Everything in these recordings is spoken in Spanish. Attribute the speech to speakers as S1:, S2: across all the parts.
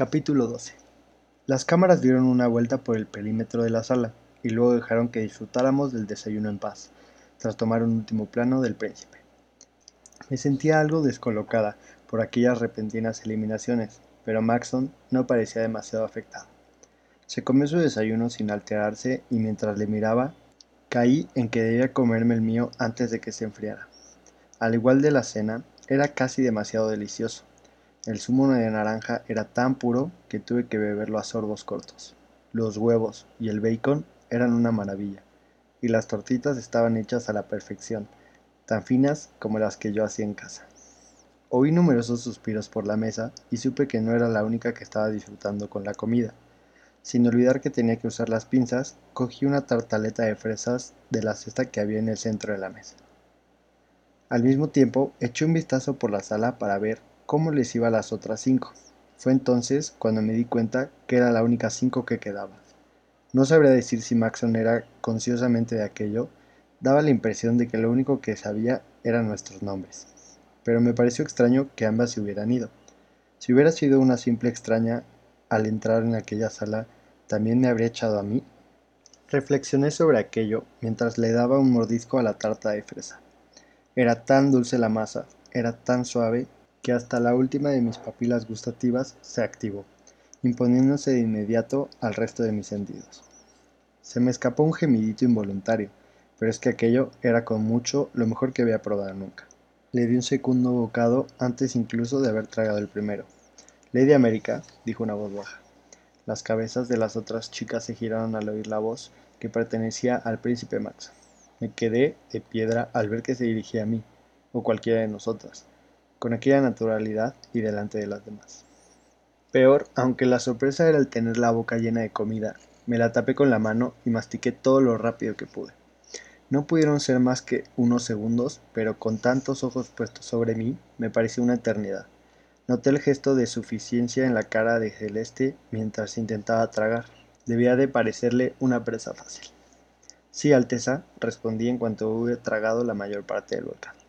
S1: Capítulo 12 Las cámaras dieron una vuelta por el perímetro de la sala y luego dejaron que disfrutáramos del desayuno en paz, tras tomar un último plano del príncipe. Me sentía algo descolocada por aquellas repentinas eliminaciones, pero Maxon no parecía demasiado afectado. Se comió su desayuno sin alterarse y mientras le miraba, caí en que debía comerme el mío antes de que se enfriara. Al igual de la cena, era casi demasiado delicioso el zumo de naranja era tan puro que tuve que beberlo a sorbos cortos. Los huevos y el bacon eran una maravilla, y las tortitas estaban hechas a la perfección, tan finas como las que yo hacía en casa. Oí numerosos suspiros por la mesa y supe que no era la única que estaba disfrutando con la comida. Sin olvidar que tenía que usar las pinzas, cogí una tartaleta de fresas de la cesta que había en el centro de la mesa. Al mismo tiempo, eché un vistazo por la sala para ver cómo les iba a las otras cinco. Fue entonces cuando me di cuenta que era la única cinco que quedaba. No sabría decir si Maxon era consciosamente de aquello, daba la impresión de que lo único que sabía eran nuestros nombres. Pero me pareció extraño que ambas se hubieran ido. Si hubiera sido una simple extraña al entrar en aquella sala, ¿también me habría echado a mí? Reflexioné sobre aquello mientras le daba un mordisco a la tarta de fresa. Era tan dulce la masa, era tan suave que hasta la última de mis papilas gustativas se activó, imponiéndose de inmediato al resto de mis sentidos. Se me escapó un gemidito involuntario, pero es que aquello era con mucho lo mejor que había probado nunca. Le di un segundo bocado antes incluso de haber tragado el primero. Lady América, dijo una voz baja. Las cabezas de las otras chicas se giraron al oír la voz que pertenecía al príncipe Max. Me quedé de piedra al ver que se dirigía a mí, o cualquiera de nosotras con aquella naturalidad y delante de las demás. Peor, aunque la sorpresa era el tener la boca llena de comida, me la tapé con la mano y mastiqué todo lo rápido que pude. No pudieron ser más que unos segundos, pero con tantos ojos puestos sobre mí, me pareció una eternidad. Noté el gesto de suficiencia en la cara de Celeste mientras intentaba tragar. Debía de parecerle una presa fácil. Sí, Alteza, respondí en cuanto hube tragado la mayor parte del bocado.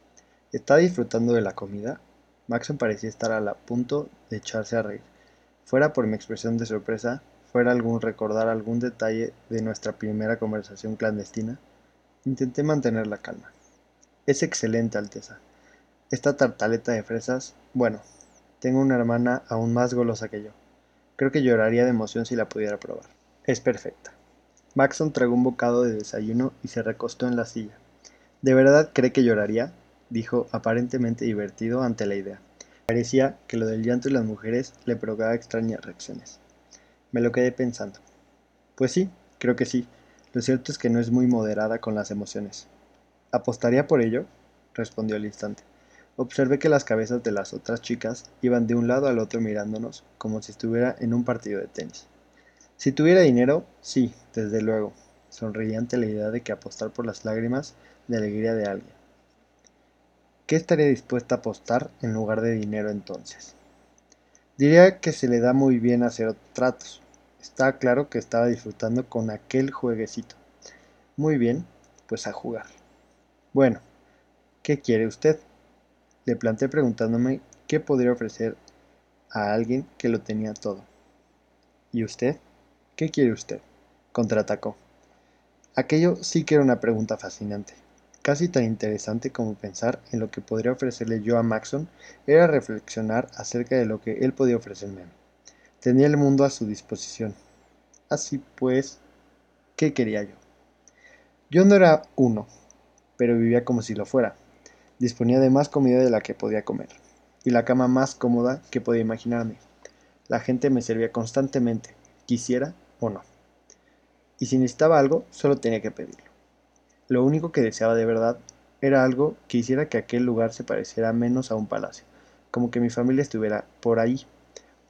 S1: ¿Está disfrutando de la comida? Maxon parecía estar a punto de echarse a reír. Fuera por mi expresión de sorpresa, fuera algún recordar algún detalle de nuestra primera conversación clandestina, intenté mantener la calma. Es excelente, Alteza. Esta tartaleta de fresas, bueno, tengo una hermana aún más golosa que yo. Creo que lloraría de emoción si la pudiera probar. Es perfecta. Maxon tragó un bocado de desayuno y se recostó en la silla. ¿De verdad cree que lloraría? Dijo aparentemente divertido ante la idea. Parecía que lo del llanto y las mujeres le provocaba extrañas reacciones. Me lo quedé pensando. Pues sí, creo que sí. Lo cierto es que no es muy moderada con las emociones. ¿Apostaría por ello? respondió al instante. Observé que las cabezas de las otras chicas iban de un lado al otro mirándonos, como si estuviera en un partido de tenis. Si tuviera dinero, sí, desde luego. Sonreí ante la idea de que apostar por las lágrimas de alegría de alguien. ¿Qué estaría dispuesta a apostar en lugar de dinero entonces? Diría que se le da muy bien hacer tratos. Está claro que estaba disfrutando con aquel jueguecito. Muy bien, pues a jugar. Bueno, ¿qué quiere usted? Le planteé preguntándome qué podría ofrecer a alguien que lo tenía todo. ¿Y usted? ¿Qué quiere usted? contraatacó. Aquello sí que era una pregunta fascinante. Casi tan interesante como pensar en lo que podría ofrecerle yo a Maxon era reflexionar acerca de lo que él podía ofrecerme. Tenía el mundo a su disposición. Así pues, ¿qué quería yo? Yo no era uno, pero vivía como si lo fuera. Disponía de más comida de la que podía comer, y la cama más cómoda que podía imaginarme. La gente me servía constantemente, quisiera o no. Y si necesitaba algo, solo tenía que pedirlo. Lo único que deseaba de verdad era algo que hiciera que aquel lugar se pareciera menos a un palacio, como que mi familia estuviera por ahí,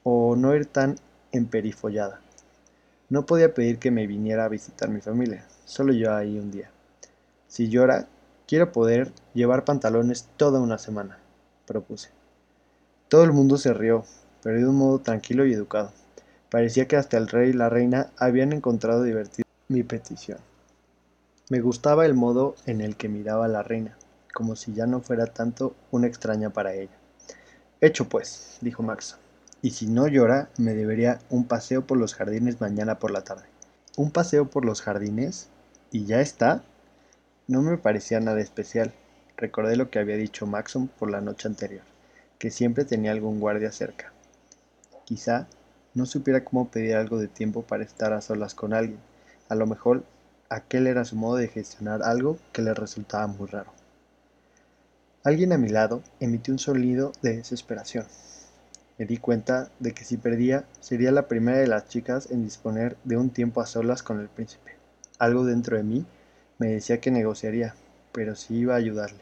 S1: o no ir tan emperifollada. No podía pedir que me viniera a visitar mi familia, solo yo ahí un día. Si llora, quiero poder llevar pantalones toda una semana, propuse. Todo el mundo se rió, pero de un modo tranquilo y educado. Parecía que hasta el rey y la reina habían encontrado divertido mi petición. Me gustaba el modo en el que miraba a la reina, como si ya no fuera tanto una extraña para ella. Hecho pues, dijo Max. y si no llora, me debería un paseo por los jardines mañana por la tarde. ¿Un paseo por los jardines? ¿Y ya está? No me parecía nada especial. Recordé lo que había dicho Maxon por la noche anterior, que siempre tenía algún guardia cerca. Quizá no supiera cómo pedir algo de tiempo para estar a solas con alguien. A lo mejor aquel era su modo de gestionar algo que le resultaba muy raro. Alguien a mi lado emitió un sonido de desesperación. Me di cuenta de que si perdía, sería la primera de las chicas en disponer de un tiempo a solas con el príncipe. Algo dentro de mí me decía que negociaría, pero sí iba a ayudarle.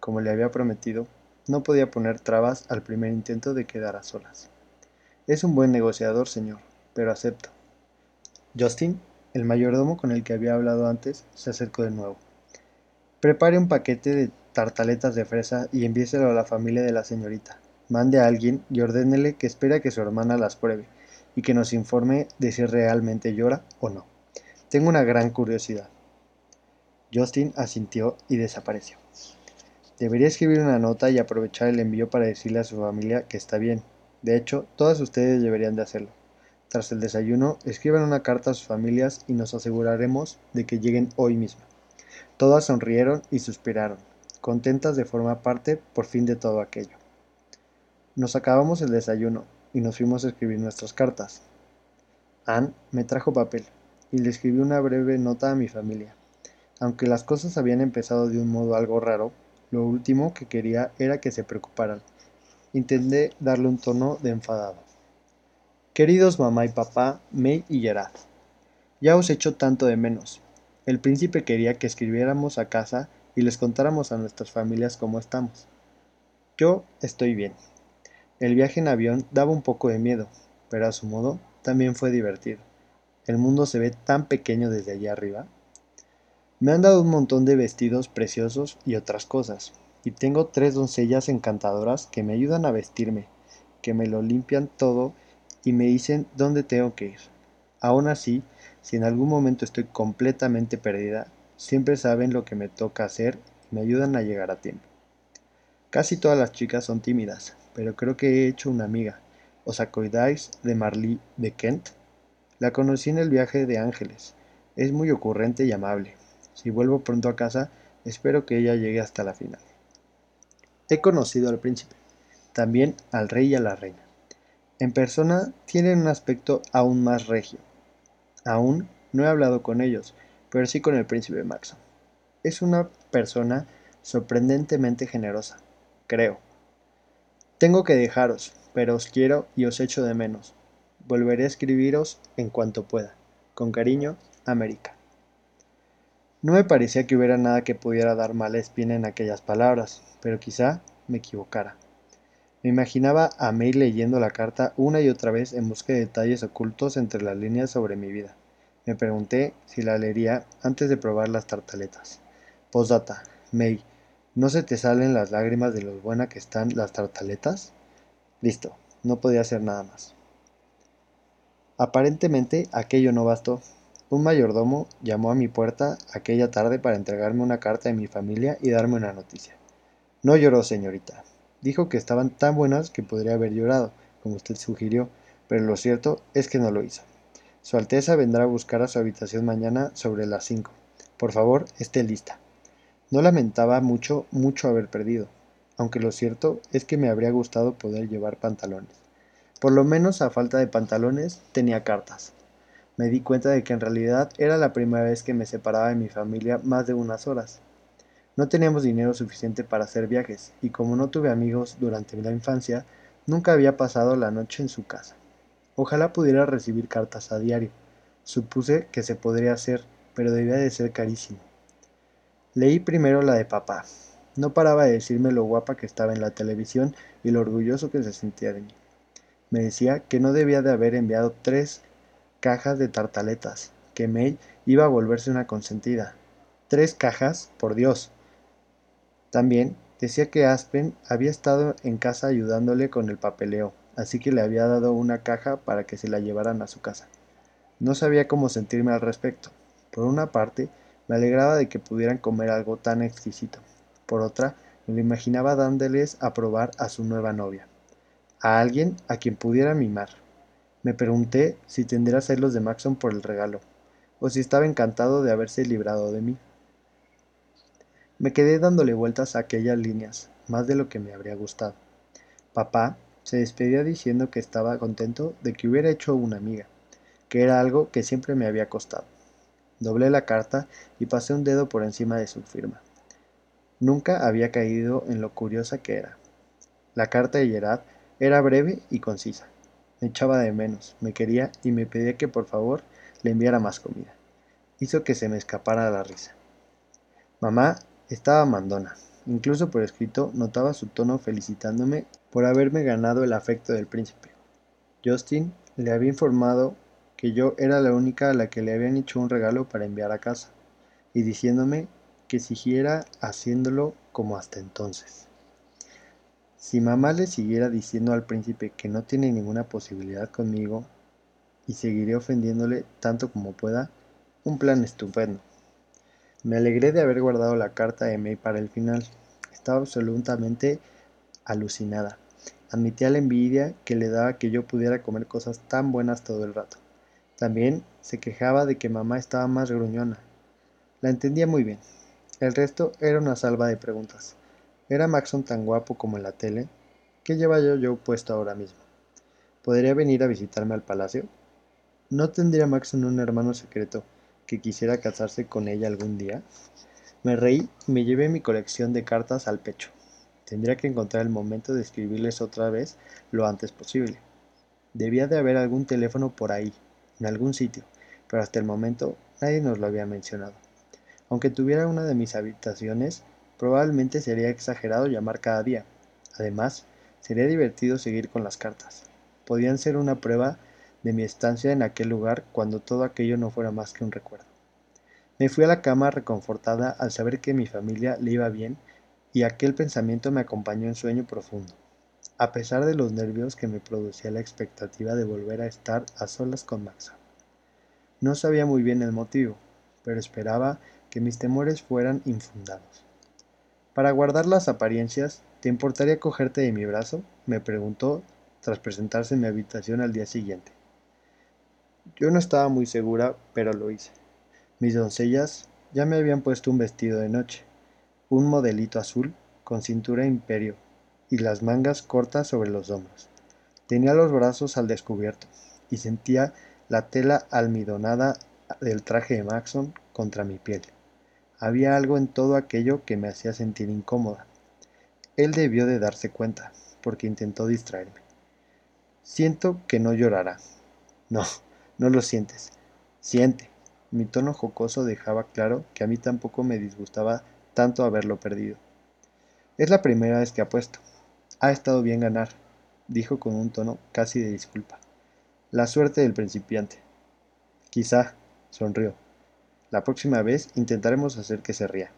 S1: Como le había prometido, no podía poner trabas al primer intento de quedar a solas. Es un buen negociador, señor, pero acepto. Justin, el mayordomo con el que había hablado antes, se acercó de nuevo. Prepare un paquete de tartaletas de fresa y envíeselo a la familia de la señorita. Mande a alguien y ordénele que espera que su hermana las pruebe y que nos informe de si realmente llora o no. Tengo una gran curiosidad. Justin asintió y desapareció. Debería escribir una nota y aprovechar el envío para decirle a su familia que está bien. De hecho, todas ustedes deberían de hacerlo. Tras el desayuno, escriban una carta a sus familias y nos aseguraremos de que lleguen hoy mismo. Todas sonrieron y suspiraron contentas de formar parte por fin de todo aquello. Nos acabamos el desayuno y nos fuimos a escribir nuestras cartas. Anne me trajo papel y le escribí una breve nota a mi familia. Aunque las cosas habían empezado de un modo algo raro, lo último que quería era que se preocuparan. Intenté darle un tono de enfadado. Queridos mamá y papá, May y Gerard, ya os echo tanto de menos. El príncipe quería que escribiéramos a casa y les contáramos a nuestras familias cómo estamos. Yo estoy bien. El viaje en avión daba un poco de miedo, pero a su modo también fue divertido. El mundo se ve tan pequeño desde allá arriba. Me han dado un montón de vestidos preciosos y otras cosas, y tengo tres doncellas encantadoras que me ayudan a vestirme, que me lo limpian todo y me dicen dónde tengo que ir. Aún así, si en algún momento estoy completamente perdida, Siempre saben lo que me toca hacer y me ayudan a llegar a tiempo. Casi todas las chicas son tímidas, pero creo que he hecho una amiga. ¿Os acordáis de Marley de Kent? La conocí en el viaje de Ángeles. Es muy ocurrente y amable. Si vuelvo pronto a casa, espero que ella llegue hasta la final. He conocido al príncipe, también al rey y a la reina. En persona tienen un aspecto aún más regio. Aún no he hablado con ellos, pero sí con el príncipe Maxon. Es una persona sorprendentemente generosa, creo. Tengo que dejaros, pero os quiero y os echo de menos. Volveré a escribiros en cuanto pueda. Con cariño, América. No me parecía que hubiera nada que pudiera dar mala espina en aquellas palabras, pero quizá me equivocara. Me imaginaba a May leyendo la carta una y otra vez en busca de detalles ocultos entre las líneas sobre mi vida. Me pregunté si la leería antes de probar las tartaletas. Postdata. May, ¿no se te salen las lágrimas de lo buena que están las tartaletas? Listo, no podía hacer nada más. Aparentemente aquello no bastó. Un mayordomo llamó a mi puerta aquella tarde para entregarme una carta de mi familia y darme una noticia. No lloró, señorita. Dijo que estaban tan buenas que podría haber llorado, como usted sugirió, pero lo cierto es que no lo hizo. Su Alteza vendrá a buscar a su habitación mañana sobre las cinco. Por favor, esté lista. No lamentaba mucho, mucho haber perdido, aunque lo cierto es que me habría gustado poder llevar pantalones. Por lo menos a falta de pantalones tenía cartas. Me di cuenta de que en realidad era la primera vez que me separaba de mi familia más de unas horas. No teníamos dinero suficiente para hacer viajes, y como no tuve amigos durante la infancia, nunca había pasado la noche en su casa. Ojalá pudiera recibir cartas a diario. Supuse que se podría hacer, pero debía de ser carísimo. Leí primero la de papá. No paraba de decirme lo guapa que estaba en la televisión y lo orgulloso que se sentía de mí. Me decía que no debía de haber enviado tres cajas de tartaletas, que May iba a volverse una consentida. Tres cajas, por Dios. También decía que Aspen había estado en casa ayudándole con el papeleo, así que le había dado una caja para que se la llevaran a su casa. No sabía cómo sentirme al respecto. Por una parte, me alegraba de que pudieran comer algo tan exquisito. Por otra, me lo imaginaba dándoles a probar a su nueva novia. a alguien a quien pudiera mimar. Me pregunté si tendría celos de Maxon por el regalo, o si estaba encantado de haberse librado de mí. Me quedé dándole vueltas a aquellas líneas, más de lo que me habría gustado. Papá se despedía diciendo que estaba contento de que hubiera hecho una amiga, que era algo que siempre me había costado. Doblé la carta y pasé un dedo por encima de su firma. Nunca había caído en lo curiosa que era. La carta de Gerard era breve y concisa. Me echaba de menos, me quería y me pedía que por favor le enviara más comida. Hizo que se me escapara la risa. Mamá estaba mandona. Incluso por escrito notaba su tono felicitándome por haberme ganado el afecto del príncipe. Justin le había informado que yo era la única a la que le habían hecho un regalo para enviar a casa, y diciéndome que siguiera haciéndolo como hasta entonces. Si mamá le siguiera diciendo al príncipe que no tiene ninguna posibilidad conmigo, y seguiré ofendiéndole tanto como pueda, un plan estupendo. Me alegré de haber guardado la carta de May para el final. Estaba absolutamente alucinada. Admitía la envidia que le daba que yo pudiera comer cosas tan buenas todo el rato. También se quejaba de que mamá estaba más gruñona. La entendía muy bien. El resto era una salva de preguntas. ¿Era Maxon tan guapo como en la tele? ¿Qué lleva yo, yo puesto ahora mismo? ¿Podría venir a visitarme al palacio? ¿No tendría Maxon un hermano secreto que quisiera casarse con ella algún día? Me reí y me llevé mi colección de cartas al pecho. Tendría que encontrar el momento de escribirles otra vez lo antes posible. Debía de haber algún teléfono por ahí, en algún sitio, pero hasta el momento nadie nos lo había mencionado. Aunque tuviera una de mis habitaciones, probablemente sería exagerado llamar cada día. Además, sería divertido seguir con las cartas. Podían ser una prueba de mi estancia en aquel lugar cuando todo aquello no fuera más que un recuerdo. Me fui a la cama reconfortada al saber que mi familia le iba bien y aquel pensamiento me acompañó en sueño profundo a pesar de los nervios que me producía la expectativa de volver a estar a solas con Maxa. No sabía muy bien el motivo, pero esperaba que mis temores fueran infundados. Para guardar las apariencias, ¿te importaría cogerte de mi brazo? me preguntó tras presentarse en mi habitación al día siguiente. Yo no estaba muy segura, pero lo hice. Mis doncellas ya me habían puesto un vestido de noche, un modelito azul con cintura imperio y las mangas cortas sobre los hombros. Tenía los brazos al descubierto y sentía la tela almidonada del traje de Maxon contra mi piel. Había algo en todo aquello que me hacía sentir incómoda. Él debió de darse cuenta, porque intentó distraerme. Siento que no llorará. No, no lo sientes. Siente. Mi tono jocoso dejaba claro que a mí tampoco me disgustaba tanto haberlo perdido. Es la primera vez que apuesto, ha estado bien ganar, dijo con un tono casi de disculpa. La suerte del principiante. Quizá, sonrió. La próxima vez intentaremos hacer que se ría.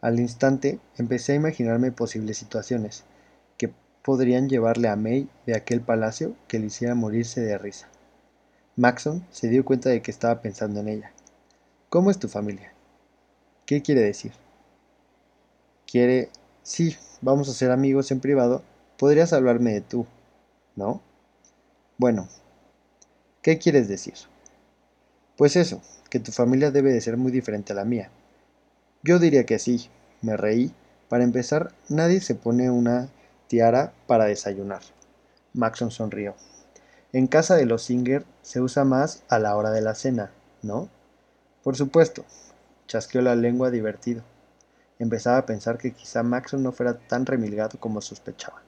S1: Al instante empecé a imaginarme posibles situaciones que podrían llevarle a May de aquel palacio que le hiciera morirse de risa. Maxon se dio cuenta de que estaba pensando en ella. ¿Cómo es tu familia? ¿Qué quiere decir? Quiere Sí, vamos a ser amigos en privado, podrías hablarme de tú, ¿no? Bueno, ¿qué quieres decir? Pues eso, que tu familia debe de ser muy diferente a la mía. Yo diría que sí, me reí. Para empezar, nadie se pone una tiara para desayunar. Maxon sonrió. En casa de los Singer se usa más a la hora de la cena, ¿no? Por supuesto, chasqueó la lengua divertido. Empezaba a pensar que quizá Maxon no fuera tan remilgado como sospechaba.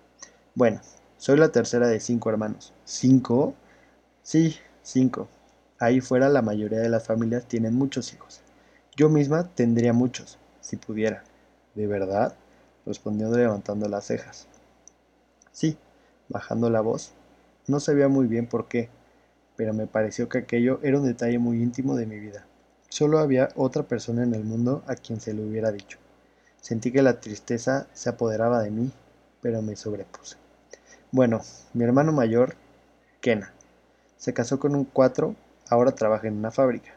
S1: Bueno, soy la tercera de cinco hermanos. ¿Cinco? Sí, cinco. Ahí fuera la mayoría de las familias tienen muchos hijos. Yo misma tendría muchos, si pudiera. ¿De verdad? respondió levantando las cejas. Sí, bajando la voz. No sabía muy bien por qué, pero me pareció que aquello era un detalle muy íntimo de mi vida. Solo había otra persona en el mundo a quien se lo hubiera dicho. Sentí que la tristeza se apoderaba de mí, pero me sobrepuse. Bueno, mi hermano mayor, Kena, se casó con un cuatro, ahora trabaja en una fábrica.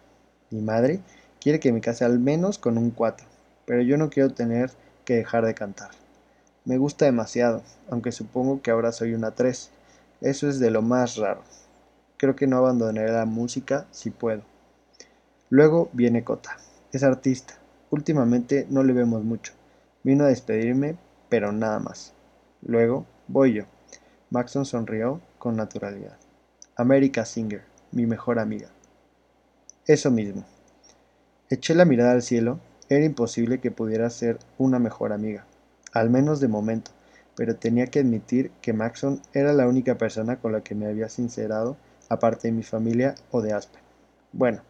S1: Mi madre quiere que me case al menos con un cuatro, pero yo no quiero tener que dejar de cantar. Me gusta demasiado, aunque supongo que ahora soy una tres. Eso es de lo más raro. Creo que no abandonaré la música si puedo. Luego viene Cota. Es artista. Últimamente no le vemos mucho. Vino a despedirme, pero nada más. Luego voy yo. Maxon sonrió con naturalidad. America Singer, mi mejor amiga. Eso mismo. Eché la mirada al cielo. Era imposible que pudiera ser una mejor amiga, al menos de momento, pero tenía que admitir que Maxon era la única persona con la que me había sincerado, aparte de mi familia o de Aspen. Bueno,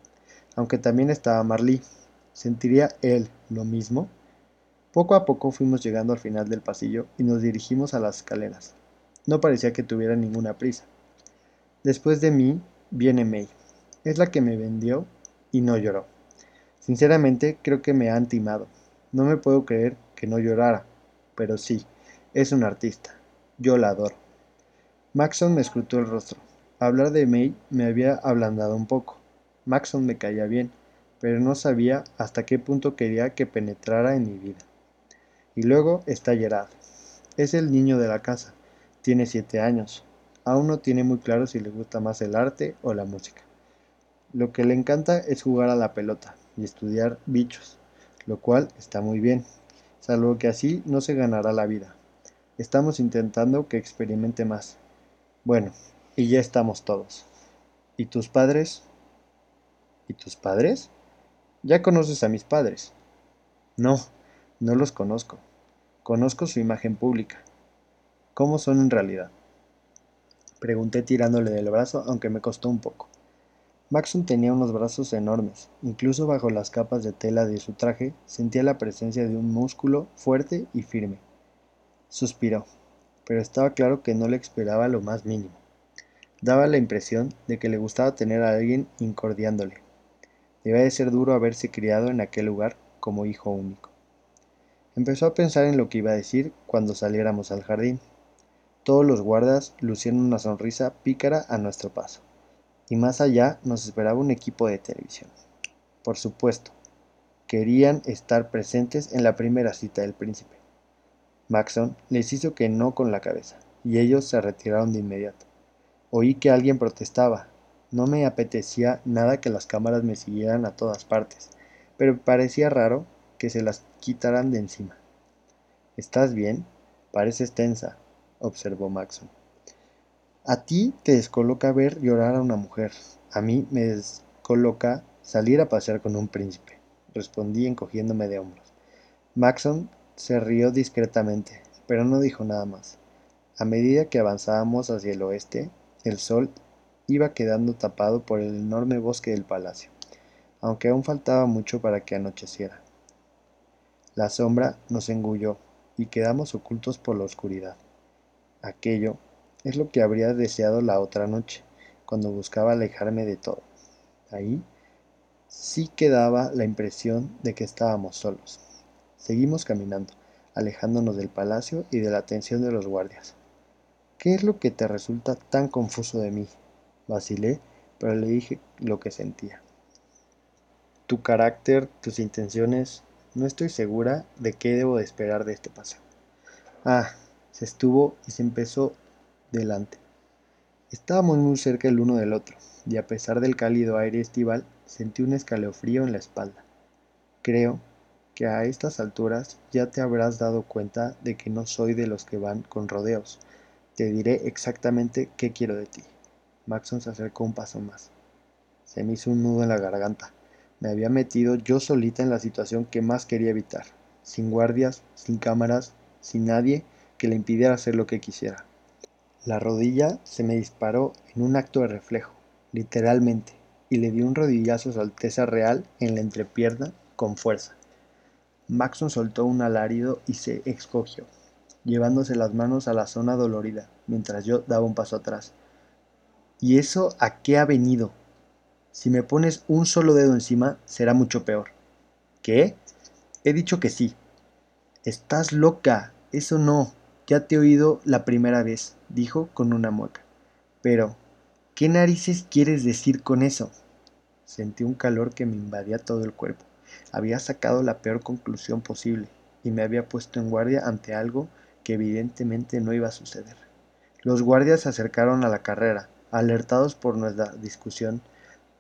S1: aunque también estaba Marley. ¿Sentiría él lo mismo? Poco a poco fuimos llegando al final del pasillo y nos dirigimos a las escaleras. No parecía que tuviera ninguna prisa. Después de mí viene May. Es la que me vendió y no lloró. Sinceramente creo que me ha timado. No me puedo creer que no llorara, pero sí, es un artista. Yo la adoro. Maxon me escrutó el rostro. Hablar de May me había ablandado un poco. Maxon me caía bien, pero no sabía hasta qué punto quería que penetrara en mi vida. Y luego está Gerard. Es el niño de la casa. Tiene siete años. Aún no tiene muy claro si le gusta más el arte o la música. Lo que le encanta es jugar a la pelota y estudiar bichos, lo cual está muy bien, salvo que así no se ganará la vida. Estamos intentando que experimente más. Bueno, y ya estamos todos. ¿Y tus padres? ¿Y tus padres? Ya conoces a mis padres. No, no los conozco. Conozco su imagen pública. ¿Cómo son en realidad? Pregunté tirándole del brazo, aunque me costó un poco. Maxon tenía unos brazos enormes. Incluso bajo las capas de tela de su traje sentía la presencia de un músculo fuerte y firme. Suspiró, pero estaba claro que no le esperaba lo más mínimo. Daba la impresión de que le gustaba tener a alguien incordiándole. Debía de ser duro haberse criado en aquel lugar como hijo único. Empezó a pensar en lo que iba a decir cuando saliéramos al jardín. Todos los guardas lucían una sonrisa pícara a nuestro paso, y más allá nos esperaba un equipo de televisión. Por supuesto, querían estar presentes en la primera cita del príncipe. Maxon les hizo que no con la cabeza, y ellos se retiraron de inmediato. Oí que alguien protestaba, no me apetecía nada que las cámaras me siguieran a todas partes, pero parecía raro que se las quitaran de encima. ¿Estás bien? Pareces tensa, observó Maxon. A ti te descoloca ver llorar a una mujer. A mí me descoloca salir a pasear con un príncipe, respondí encogiéndome de hombros. Maxon se rió discretamente, pero no dijo nada más. A medida que avanzábamos hacia el oeste, el sol iba quedando tapado por el enorme bosque del palacio, aunque aún faltaba mucho para que anocheciera. La sombra nos engulló y quedamos ocultos por la oscuridad. Aquello es lo que habría deseado la otra noche, cuando buscaba alejarme de todo. Ahí sí quedaba la impresión de que estábamos solos. Seguimos caminando, alejándonos del palacio y de la atención de los guardias. ¿Qué es lo que te resulta tan confuso de mí? Vacilé, pero le dije lo que sentía. Tu carácter, tus intenciones, no estoy segura de qué debo de esperar de este paso. Ah, se estuvo y se empezó delante. Estábamos muy cerca el uno del otro, y a pesar del cálido aire estival, sentí un escalofrío en la espalda. Creo que a estas alturas ya te habrás dado cuenta de que no soy de los que van con rodeos. Te diré exactamente qué quiero de ti. Maxon se acercó un paso más. Se me hizo un nudo en la garganta. Me había metido yo solita en la situación que más quería evitar, sin guardias, sin cámaras, sin nadie que le impidiera hacer lo que quisiera. La rodilla se me disparó en un acto de reflejo, literalmente, y le di un rodillazo a su Alteza Real en la entrepierna con fuerza. Maxon soltó un alarido y se escogió, llevándose las manos a la zona dolorida, mientras yo daba un paso atrás. ¿Y eso a qué ha venido? Si me pones un solo dedo encima, será mucho peor. ¿Qué? He dicho que sí. Estás loca. Eso no. Ya te he oído la primera vez, dijo con una mueca. Pero, ¿qué narices quieres decir con eso? Sentí un calor que me invadía todo el cuerpo. Había sacado la peor conclusión posible y me había puesto en guardia ante algo que evidentemente no iba a suceder. Los guardias se acercaron a la carrera, alertados por nuestra discusión.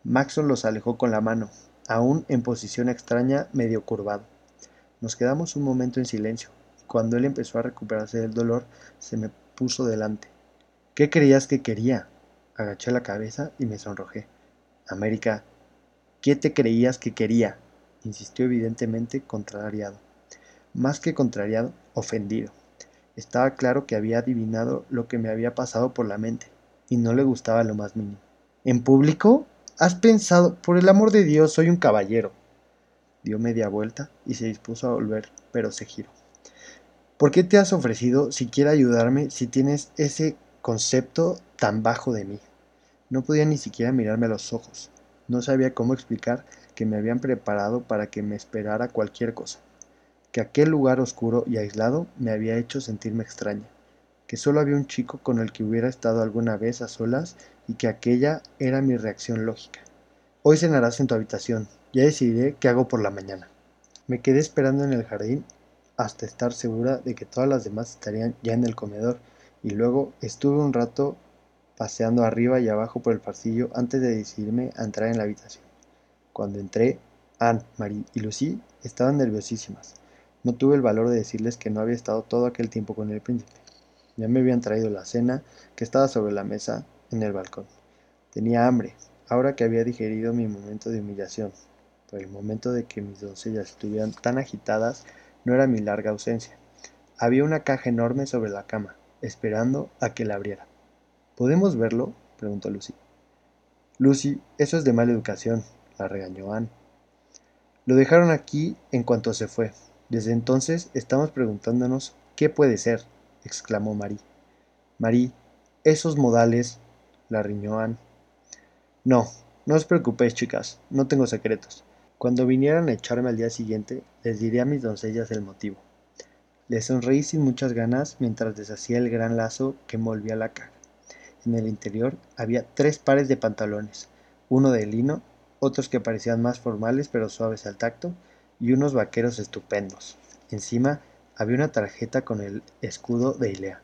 S1: Maxon los alejó con la mano, aún en posición extraña, medio curvado. Nos quedamos un momento en silencio. Cuando él empezó a recuperarse del dolor, se me puso delante. ¿Qué creías que quería? Agaché la cabeza y me sonrojé. América, ¿qué te creías que quería? Insistió evidentemente contrariado. Más que contrariado, ofendido. Estaba claro que había adivinado lo que me había pasado por la mente, y no le gustaba lo más mínimo. ¿En público? ¿Has pensado? Por el amor de Dios, soy un caballero. Dio media vuelta y se dispuso a volver, pero se giró. ¿Por qué te has ofrecido siquiera ayudarme si tienes ese concepto tan bajo de mí? No podía ni siquiera mirarme a los ojos. No sabía cómo explicar que me habían preparado para que me esperara cualquier cosa, que aquel lugar oscuro y aislado me había hecho sentirme extraña, que solo había un chico con el que hubiera estado alguna vez a solas y que aquella era mi reacción lógica. Hoy cenarás en tu habitación, ya decidiré qué hago por la mañana. Me quedé esperando en el jardín hasta estar segura de que todas las demás estarían ya en el comedor y luego estuve un rato paseando arriba y abajo por el pasillo antes de decidirme a entrar en la habitación. Cuando entré, Anne, Marie y Lucy estaban nerviosísimas. No tuve el valor de decirles que no había estado todo aquel tiempo con el príncipe. Ya me habían traído la cena que estaba sobre la mesa en el balcón. Tenía hambre, ahora que había digerido mi momento de humillación. Pero el momento de que mis doncellas estuvieran tan agitadas no era mi larga ausencia. Había una caja enorme sobre la cama, esperando a que la abriera. ¿Podemos verlo? preguntó Lucy. Lucy, eso es de mala educación, la regañó Anne. Lo dejaron aquí en cuanto se fue. Desde entonces estamos preguntándonos qué puede ser, exclamó Marie. Marie, esos modales, la riñó Anne. No, no os preocupéis, chicas, no tengo secretos. Cuando vinieran a echarme al día siguiente, les diré a mis doncellas el motivo. Le sonreí sin muchas ganas mientras deshacía el gran lazo que envolvía la caja. En el interior había tres pares de pantalones, uno de lino, otros que parecían más formales pero suaves al tacto, y unos vaqueros estupendos. Encima había una tarjeta con el escudo de Ilea.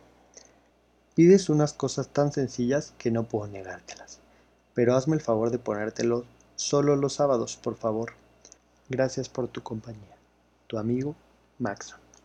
S1: Pides unas cosas tan sencillas que no puedo negártelas, pero hazme el favor de ponértelo solo los sábados, por favor. Gracias por tu compañía. Tu amigo, Maxon.